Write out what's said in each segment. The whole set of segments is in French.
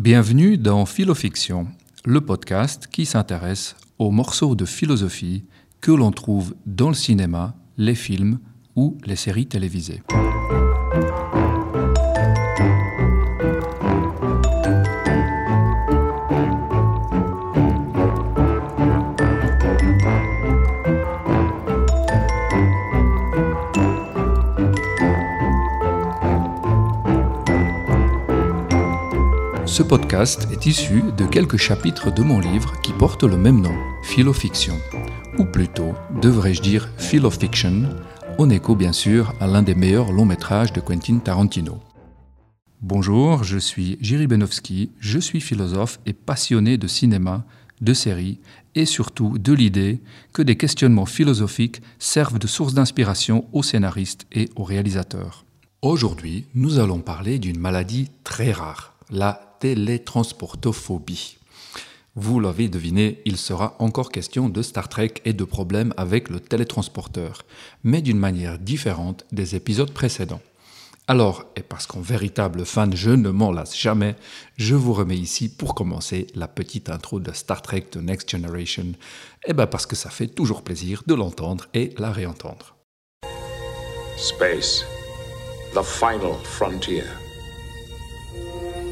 Bienvenue dans Philofiction, le podcast qui s'intéresse aux morceaux de philosophie que l'on trouve dans le cinéma, les films ou les séries télévisées. Ce podcast est issu de quelques chapitres de mon livre qui porte le même nom, Philofiction, ou plutôt, devrais-je dire Philofiction, en écho bien sûr à l'un des meilleurs longs métrages de Quentin Tarantino. Bonjour, je suis Jiri Benowski, je suis philosophe et passionné de cinéma, de séries et surtout de l'idée que des questionnements philosophiques servent de source d'inspiration aux scénaristes et aux réalisateurs. Aujourd'hui, nous allons parler d'une maladie très rare, la télétransportophobie. Vous l'avez deviné, il sera encore question de Star Trek et de problèmes avec le télétransporteur, mais d'une manière différente des épisodes précédents. Alors, et parce qu'en véritable fan je ne m'en lasse jamais, je vous remets ici pour commencer la petite intro de Star Trek The Next Generation. Eh bien parce que ça fait toujours plaisir de l'entendre et la réentendre. Space, the final frontier.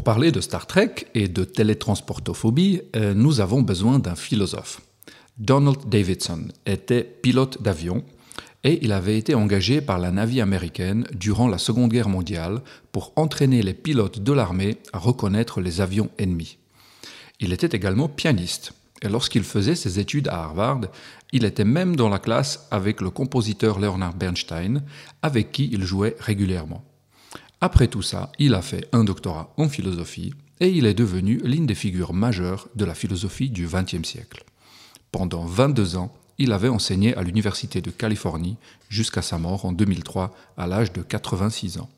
Pour parler de Star Trek et de télétransportophobie, euh, nous avons besoin d'un philosophe. Donald Davidson était pilote d'avion et il avait été engagé par la Navy américaine durant la Seconde Guerre mondiale pour entraîner les pilotes de l'armée à reconnaître les avions ennemis. Il était également pianiste et lorsqu'il faisait ses études à Harvard, il était même dans la classe avec le compositeur Leonard Bernstein, avec qui il jouait régulièrement. Après tout ça, il a fait un doctorat en philosophie et il est devenu l'une des figures majeures de la philosophie du XXe siècle. Pendant 22 ans, il avait enseigné à l'Université de Californie jusqu'à sa mort en 2003 à l'âge de 86 ans.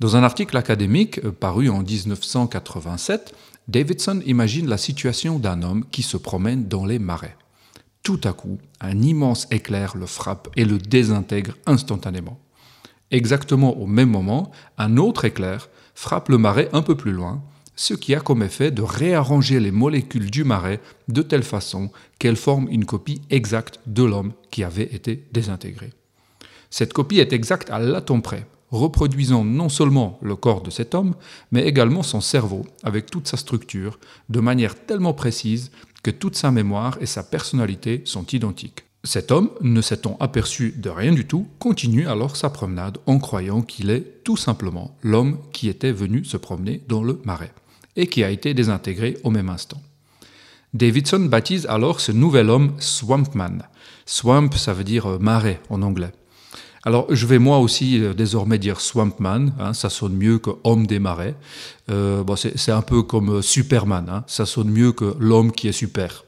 Dans un article académique euh, paru en 1987, Davidson imagine la situation d'un homme qui se promène dans les marais. Tout à coup, un immense éclair le frappe et le désintègre instantanément. Exactement au même moment, un autre éclair frappe le marais un peu plus loin, ce qui a comme effet de réarranger les molécules du marais de telle façon qu'elles forment une copie exacte de l'homme qui avait été désintégré. Cette copie est exacte à l'atome près, reproduisant non seulement le corps de cet homme, mais également son cerveau, avec toute sa structure, de manière tellement précise que toute sa mémoire et sa personnalité sont identiques. Cet homme, ne s'étant aperçu de rien du tout, continue alors sa promenade en croyant qu'il est tout simplement l'homme qui était venu se promener dans le marais et qui a été désintégré au même instant. Davidson baptise alors ce nouvel homme Swampman. Swamp, ça veut dire euh, marais en anglais. Alors, je vais moi aussi euh, désormais dire Swampman, hein, ça sonne mieux que homme des marais. Euh, c'est un peu comme Superman, hein, ça sonne mieux que l'homme qui est super.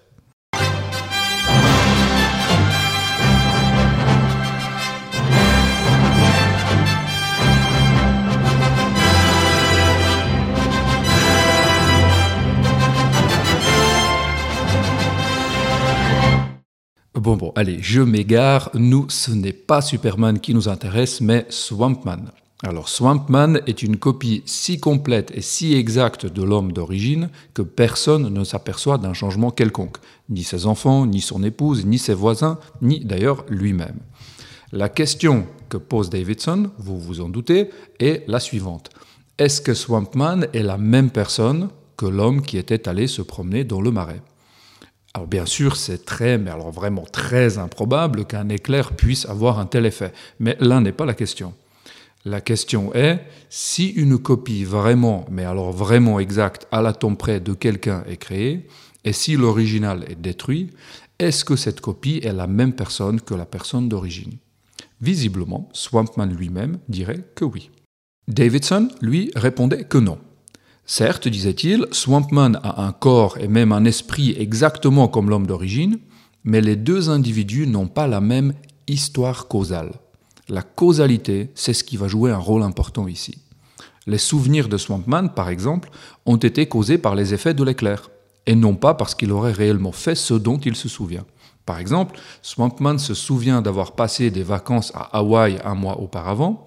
Allez, je m'égare. Nous, ce n'est pas Superman qui nous intéresse, mais Swampman. Alors, Swampman est une copie si complète et si exacte de l'homme d'origine que personne ne s'aperçoit d'un changement quelconque. Ni ses enfants, ni son épouse, ni ses voisins, ni d'ailleurs lui-même. La question que pose Davidson, vous vous en doutez, est la suivante. Est-ce que Swampman est la même personne que l'homme qui était allé se promener dans le marais? Alors bien sûr, c'est très, mais alors vraiment très improbable qu'un éclair puisse avoir un tel effet. Mais là n'est pas la question. La question est, si une copie vraiment, mais alors vraiment exacte, à l'atome près de quelqu'un est créée, et si l'original est détruit, est-ce que cette copie est la même personne que la personne d'origine? Visiblement, Swampman lui-même dirait que oui. Davidson, lui, répondait que non. Certes, disait-il, Swampman a un corps et même un esprit exactement comme l'homme d'origine, mais les deux individus n'ont pas la même histoire causale. La causalité, c'est ce qui va jouer un rôle important ici. Les souvenirs de Swampman, par exemple, ont été causés par les effets de l'éclair, et non pas parce qu'il aurait réellement fait ce dont il se souvient. Par exemple, Swampman se souvient d'avoir passé des vacances à Hawaï un mois auparavant,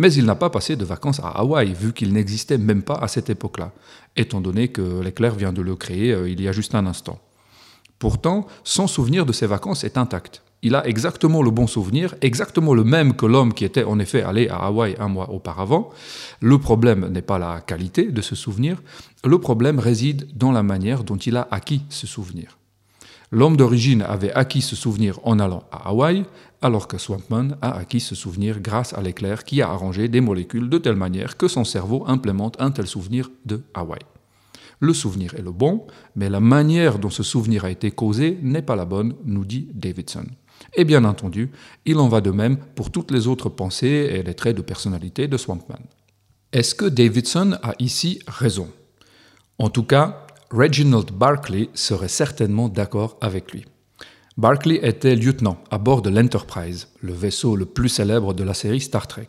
mais il n'a pas passé de vacances à Hawaï, vu qu'il n'existait même pas à cette époque-là, étant donné que l'éclair vient de le créer euh, il y a juste un instant. Pourtant, son souvenir de ses vacances est intact il a exactement le bon souvenir, exactement le même que l'homme qui était en effet allé à Hawaï un mois auparavant. Le problème n'est pas la qualité de ce souvenir, le problème réside dans la manière dont il a acquis ce souvenir. L'homme d'origine avait acquis ce souvenir en allant à Hawaï, alors que Swampman a acquis ce souvenir grâce à l'éclair qui a arrangé des molécules de telle manière que son cerveau implémente un tel souvenir de Hawaï. Le souvenir est le bon, mais la manière dont ce souvenir a été causé n'est pas la bonne, nous dit Davidson. Et bien entendu, il en va de même pour toutes les autres pensées et les traits de personnalité de Swampman. Est-ce que Davidson a ici raison? En tout cas, Reginald Barclay serait certainement d'accord avec lui. Barclay était lieutenant à bord de l'Enterprise, le vaisseau le plus célèbre de la série Star Trek.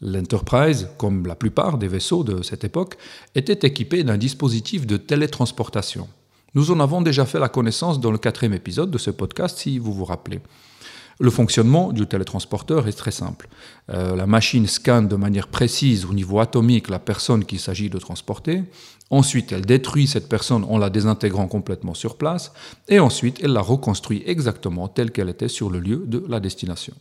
L'Enterprise, comme la plupart des vaisseaux de cette époque, était équipé d'un dispositif de télétransportation. Nous en avons déjà fait la connaissance dans le quatrième épisode de ce podcast, si vous vous rappelez. Le fonctionnement du télétransporteur est très simple. Euh, la machine scanne de manière précise au niveau atomique la personne qu'il s'agit de transporter. Ensuite, elle détruit cette personne en la désintégrant complètement sur place. Et ensuite, elle la reconstruit exactement telle qu'elle était sur le lieu de la destination.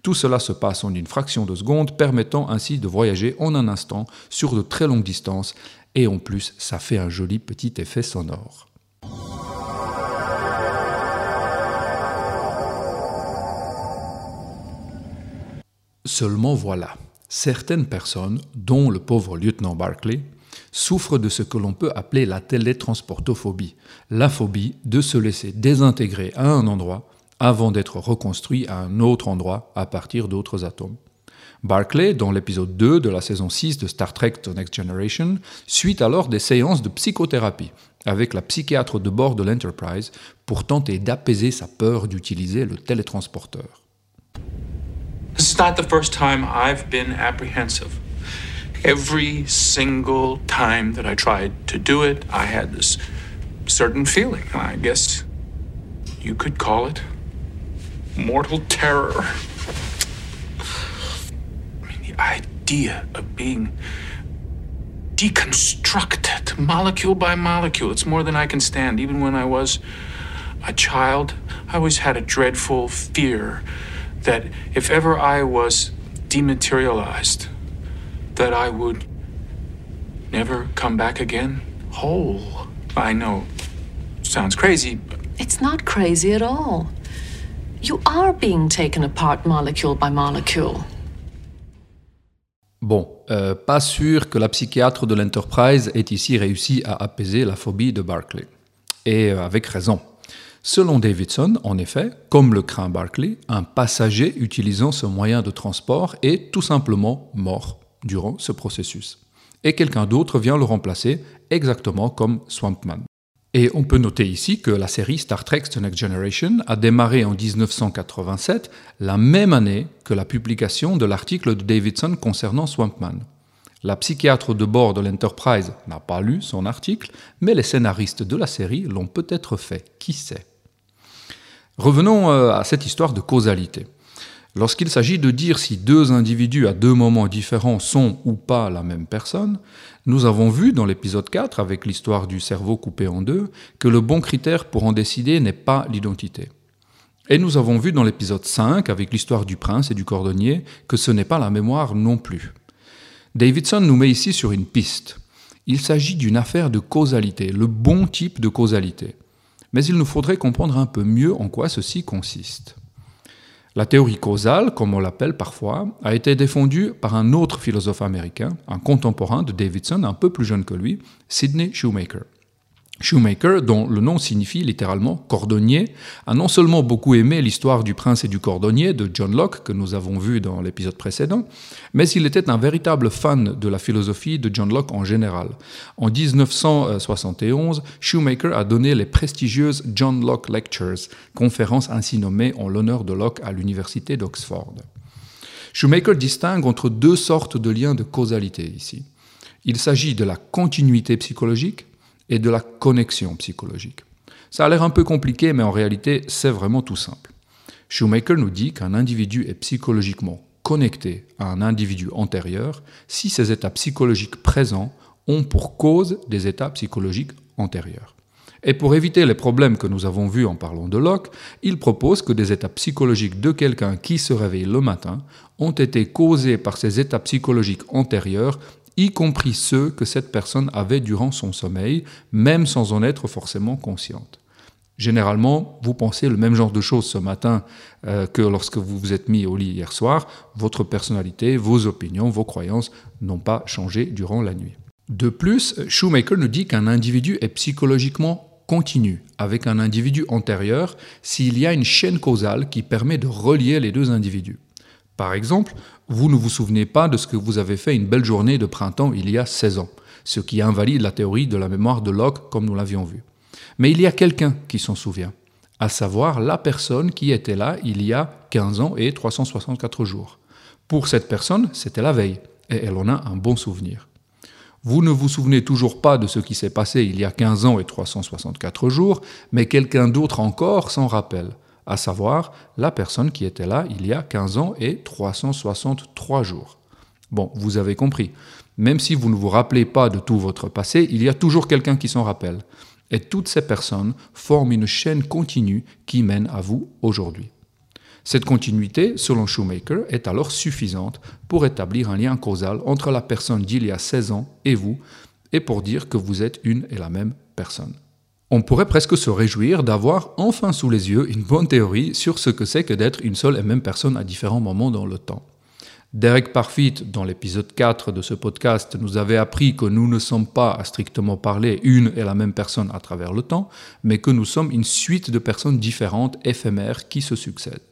Tout cela se passe en une fraction de seconde, permettant ainsi de voyager en un instant sur de très longues distances. Et en plus, ça fait un joli petit effet sonore. Seulement voilà, certaines personnes, dont le pauvre lieutenant Barclay, souffrent de ce que l'on peut appeler la télétransportophobie, la phobie de se laisser désintégrer à un endroit avant d'être reconstruit à un autre endroit à partir d'autres atomes. Barclay, dans l'épisode 2 de la saison 6 de Star Trek The Next Generation, suit alors des séances de psychothérapie avec la psychiatre de bord de l'Enterprise pour tenter d'apaiser sa peur d'utiliser le télétransporteur. This is not the first time I've been apprehensive. Every single time that I tried to do it, I had this certain feeling. I guess you could call it mortal terror. I mean, the idea of being deconstructed molecule by molecule. It's more than I can stand. Even when I was a child, I always had a dreadful fear that if ever I was dematerialized, that I would never come back again? Whole. I know, sounds crazy, but. It's not crazy at all. You are being taken apart molecule by molecule. Bon, euh, pas sûr que la psychiatre de l'Enterprise ait ici réussi à apaiser la phobie de Barclay. Et euh, avec raison. Selon Davidson, en effet, comme le craint Barclay, un passager utilisant ce moyen de transport est tout simplement mort durant ce processus. Et quelqu'un d'autre vient le remplacer, exactement comme Swampman. Et on peut noter ici que la série Star Trek The Next Generation a démarré en 1987, la même année que la publication de l'article de Davidson concernant Swampman. La psychiatre de bord de l'Enterprise n'a pas lu son article, mais les scénaristes de la série l'ont peut-être fait, qui sait. Revenons euh, à cette histoire de causalité. Lorsqu'il s'agit de dire si deux individus à deux moments différents sont ou pas la même personne, nous avons vu dans l'épisode 4, avec l'histoire du cerveau coupé en deux, que le bon critère pour en décider n'est pas l'identité. Et nous avons vu dans l'épisode 5, avec l'histoire du prince et du cordonnier, que ce n'est pas la mémoire non plus. Davidson nous met ici sur une piste. Il s'agit d'une affaire de causalité, le bon type de causalité. Mais il nous faudrait comprendre un peu mieux en quoi ceci consiste. La théorie causale, comme on l'appelle parfois, a été défendue par un autre philosophe américain, un contemporain de Davidson un peu plus jeune que lui, Sidney Shoemaker. Shoemaker, dont le nom signifie littéralement cordonnier, a non seulement beaucoup aimé l'histoire du prince et du cordonnier de John Locke, que nous avons vu dans l'épisode précédent, mais il était un véritable fan de la philosophie de John Locke en général. En 1971, Shoemaker a donné les prestigieuses John Locke Lectures, conférences ainsi nommées en l'honneur de Locke à l'université d'Oxford. Shoemaker distingue entre deux sortes de liens de causalité ici. Il s'agit de la continuité psychologique et de la connexion psychologique. Ça a l'air un peu compliqué, mais en réalité, c'est vraiment tout simple. Shoemaker nous dit qu'un individu est psychologiquement connecté à un individu antérieur si ces états psychologiques présents ont pour cause des états psychologiques antérieurs. Et pour éviter les problèmes que nous avons vus en parlant de Locke, il propose que des états psychologiques de quelqu'un qui se réveille le matin ont été causés par ces états psychologiques antérieurs y compris ceux que cette personne avait durant son sommeil, même sans en être forcément consciente. Généralement, vous pensez le même genre de choses ce matin euh, que lorsque vous vous êtes mis au lit hier soir. Votre personnalité, vos opinions, vos croyances n'ont pas changé durant la nuit. De plus, Shoemaker nous dit qu'un individu est psychologiquement continu avec un individu antérieur s'il y a une chaîne causale qui permet de relier les deux individus. Par exemple, vous ne vous souvenez pas de ce que vous avez fait une belle journée de printemps il y a 16 ans, ce qui invalide la théorie de la mémoire de Locke comme nous l'avions vu. Mais il y a quelqu'un qui s'en souvient, à savoir la personne qui était là il y a 15 ans et 364 jours. Pour cette personne, c'était la veille, et elle en a un bon souvenir. Vous ne vous souvenez toujours pas de ce qui s'est passé il y a 15 ans et 364 jours, mais quelqu'un d'autre encore s'en rappelle à savoir la personne qui était là il y a 15 ans et 363 jours. Bon, vous avez compris. Même si vous ne vous rappelez pas de tout votre passé, il y a toujours quelqu'un qui s'en rappelle. Et toutes ces personnes forment une chaîne continue qui mène à vous aujourd'hui. Cette continuité, selon Shoemaker, est alors suffisante pour établir un lien causal entre la personne d'il y a 16 ans et vous, et pour dire que vous êtes une et la même personne. On pourrait presque se réjouir d'avoir enfin sous les yeux une bonne théorie sur ce que c'est que d'être une seule et même personne à différents moments dans le temps. Derek Parfit, dans l'épisode 4 de ce podcast, nous avait appris que nous ne sommes pas, à strictement parler, une et la même personne à travers le temps, mais que nous sommes une suite de personnes différentes, éphémères, qui se succèdent.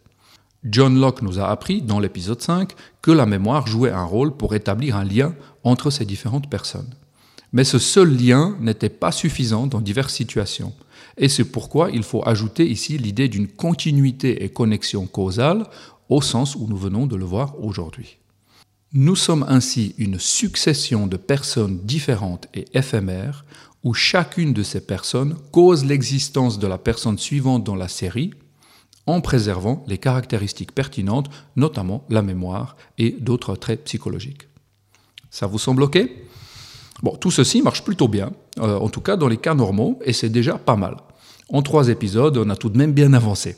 John Locke nous a appris, dans l'épisode 5, que la mémoire jouait un rôle pour établir un lien entre ces différentes personnes. Mais ce seul lien n'était pas suffisant dans diverses situations. Et c'est pourquoi il faut ajouter ici l'idée d'une continuité et connexion causale au sens où nous venons de le voir aujourd'hui. Nous sommes ainsi une succession de personnes différentes et éphémères où chacune de ces personnes cause l'existence de la personne suivante dans la série en préservant les caractéristiques pertinentes, notamment la mémoire et d'autres traits psychologiques. Ça vous semble OK? Bon, tout ceci marche plutôt bien, euh, en tout cas dans les cas normaux, et c'est déjà pas mal. En trois épisodes, on a tout de même bien avancé.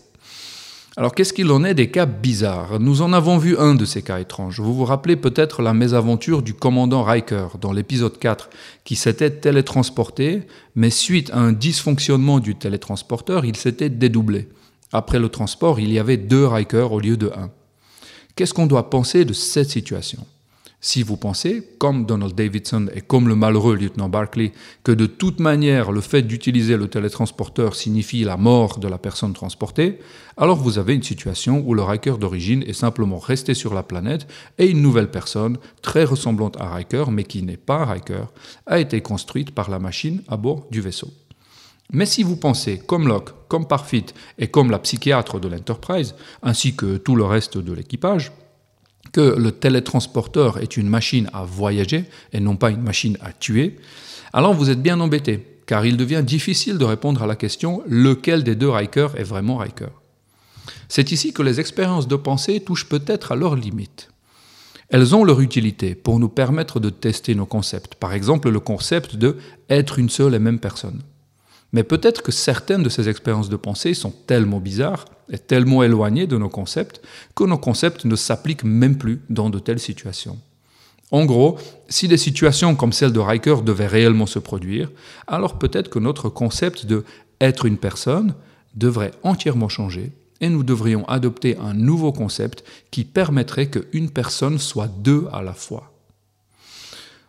Alors qu'est-ce qu'il en est des cas bizarres? Nous en avons vu un de ces cas étranges. Vous vous rappelez peut-être la mésaventure du commandant Riker dans l'épisode 4, qui s'était télétransporté, mais suite à un dysfonctionnement du télétransporteur, il s'était dédoublé. Après le transport, il y avait deux Riker au lieu de un. Qu'est-ce qu'on doit penser de cette situation? Si vous pensez, comme Donald Davidson et comme le malheureux lieutenant Barclay, que de toute manière le fait d'utiliser le télétransporteur signifie la mort de la personne transportée, alors vous avez une situation où le Riker d'origine est simplement resté sur la planète et une nouvelle personne, très ressemblante à Riker mais qui n'est pas Riker, a été construite par la machine à bord du vaisseau. Mais si vous pensez, comme Locke, comme Parfit et comme la psychiatre de l'Enterprise, ainsi que tout le reste de l'équipage, que le télétransporteur est une machine à voyager et non pas une machine à tuer, alors vous êtes bien embêté, car il devient difficile de répondre à la question lequel des deux Riker est vraiment Riker? C'est ici que les expériences de pensée touchent peut-être à leurs limites. Elles ont leur utilité pour nous permettre de tester nos concepts, par exemple le concept de être une seule et même personne. Mais peut-être que certaines de ces expériences de pensée sont tellement bizarres et tellement éloignées de nos concepts que nos concepts ne s'appliquent même plus dans de telles situations. En gros, si des situations comme celle de Riker devaient réellement se produire, alors peut-être que notre concept de être une personne devrait entièrement changer et nous devrions adopter un nouveau concept qui permettrait qu'une personne soit deux à la fois.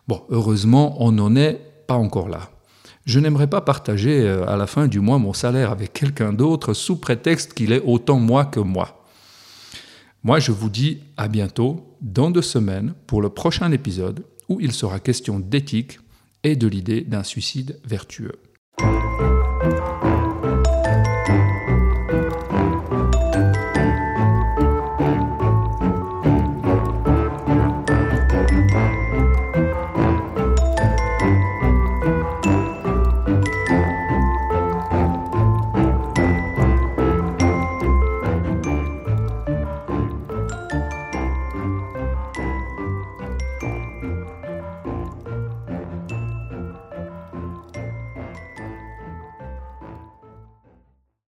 Bon, heureusement, on n'en est pas encore là. Je n'aimerais pas partager euh, à la fin du mois mon salaire avec quelqu'un d'autre sous prétexte qu'il est autant moi que moi. Moi, je vous dis à bientôt, dans deux semaines, pour le prochain épisode où il sera question d'éthique et de l'idée d'un suicide vertueux.